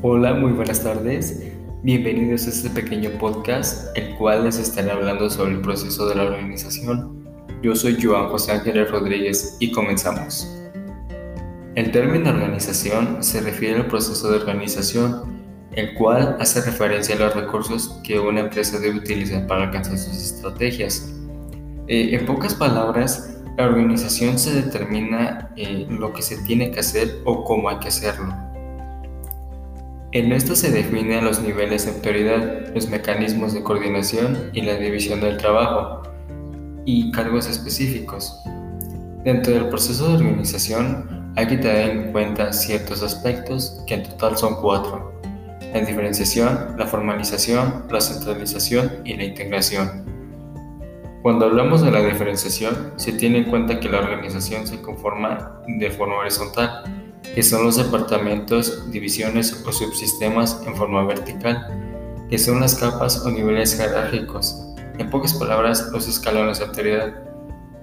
Hola, muy buenas tardes. Bienvenidos a este pequeño podcast, el cual les estaré hablando sobre el proceso de la organización. Yo soy Joan José Ángeles Rodríguez y comenzamos. El término organización se refiere al proceso de organización, el cual hace referencia a los recursos que una empresa debe utilizar para alcanzar sus estrategias. Eh, en pocas palabras, la organización se determina eh, lo que se tiene que hacer o cómo hay que hacerlo. En esto se definen los niveles de autoridad, los mecanismos de coordinación y la división del trabajo y cargos específicos. Dentro del proceso de organización hay que tener en cuenta ciertos aspectos que en total son cuatro. La diferenciación, la formalización, la centralización y la integración. Cuando hablamos de la diferenciación, se tiene en cuenta que la organización se conforma de forma horizontal que son los departamentos, divisiones o subsistemas en forma vertical, que son las capas o niveles jerárquicos. En pocas palabras, los escalones de autoridad.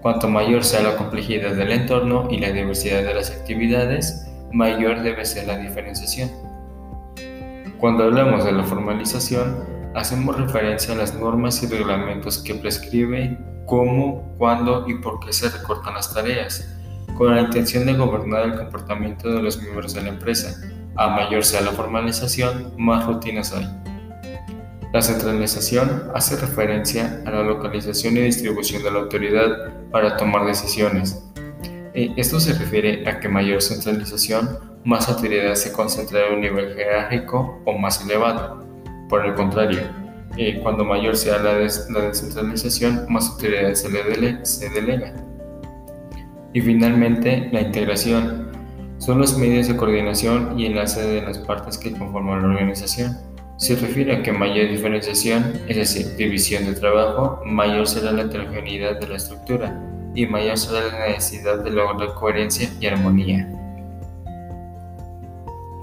Cuanto mayor sea la complejidad del entorno y la diversidad de las actividades, mayor debe ser la diferenciación. Cuando hablamos de la formalización, hacemos referencia a las normas y reglamentos que prescriben cómo, cuándo y por qué se recortan las tareas con la intención de gobernar el comportamiento de los miembros de la empresa. A mayor sea la formalización, más rutinas hay. La centralización hace referencia a la localización y distribución de la autoridad para tomar decisiones. Eh, esto se refiere a que mayor centralización, más autoridad se concentra en un nivel jerárquico o más elevado. Por el contrario, eh, cuando mayor sea la, descentralización, más autoridad se, le se delega. Y finalmente, la integración. Son los medios de coordinación y enlace de las partes que conforman la organización. Se refiere a que mayor diferenciación, es decir, división de trabajo, mayor será la heterogeneidad de la estructura y mayor será la necesidad de lograr coherencia y armonía.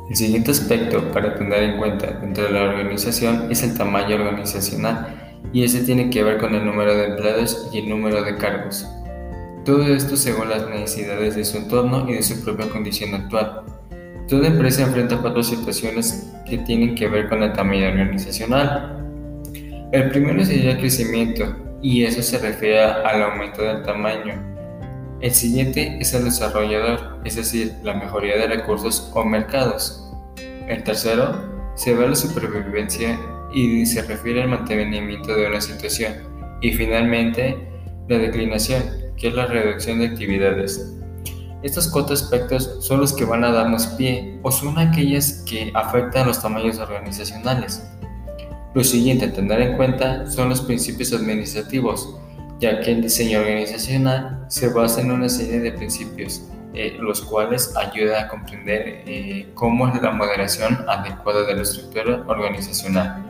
El siguiente aspecto para tener en cuenta dentro de la organización es el tamaño organizacional y ese tiene que ver con el número de empleados y el número de cargos. Todo esto según las necesidades de su entorno y de su propia condición actual. Toda empresa enfrenta cuatro situaciones que tienen que ver con el tamaño organizacional. El primero sería el crecimiento, y eso se refiere al aumento del tamaño. El siguiente es el desarrollador, es decir, la mejoría de recursos o mercados. El tercero se ve la supervivencia y se refiere al mantenimiento de una situación. Y finalmente, la declinación, que es la reducción de actividades. Estos cuatro aspectos son los que van a darnos pie o son aquellas que afectan los tamaños organizacionales. Lo siguiente a tener en cuenta son los principios administrativos, ya que el diseño organizacional se basa en una serie de principios, eh, los cuales ayudan a comprender eh, cómo es la moderación adecuada de la estructura organizacional.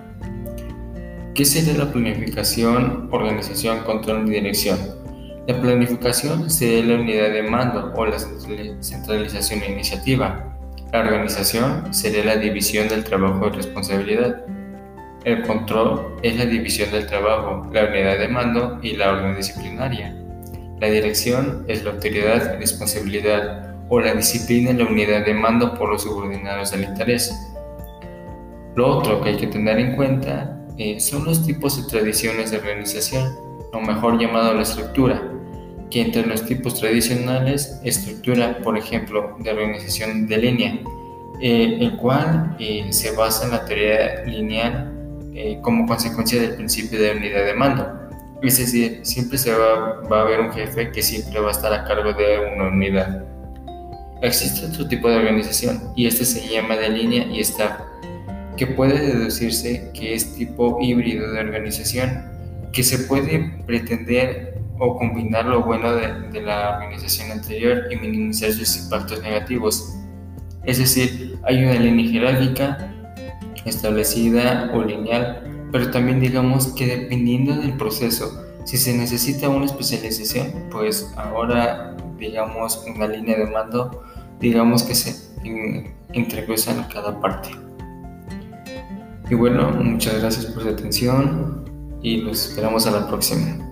¿Qué sería la planificación, organización, control y dirección? La planificación sería la unidad de mando o la centralización de iniciativa. La organización sería la división del trabajo y responsabilidad. El control es la división del trabajo, la unidad de mando y la orden disciplinaria. La dirección es la autoridad y responsabilidad o la disciplina y la unidad de mando por los subordinados del interés. Lo otro que hay que tener en cuenta eh, son los tipos y tradiciones de organización, o mejor llamado la estructura que entre los tipos tradicionales, estructura, por ejemplo, de organización de línea, eh, el cual eh, se basa en la teoría lineal eh, como consecuencia del principio de unidad de mando. Es decir, siempre se va, va, a haber un jefe que siempre va a estar a cargo de una unidad. Existe otro tipo de organización y este se llama de línea y staff, que puede deducirse que es tipo híbrido de organización, que se puede pretender o combinar lo bueno de, la organización anterior y minimizar sus impactos negativos. Es decir, hay una línea jerárquica establecida o lineal, pero también digamos que dependiendo del proceso, si se necesita una especialización, pues ahora digamos una línea de mando, digamos que se entrecruzan cada parte. Y bueno, muchas gracias por su atención y los esperamos a la próxima.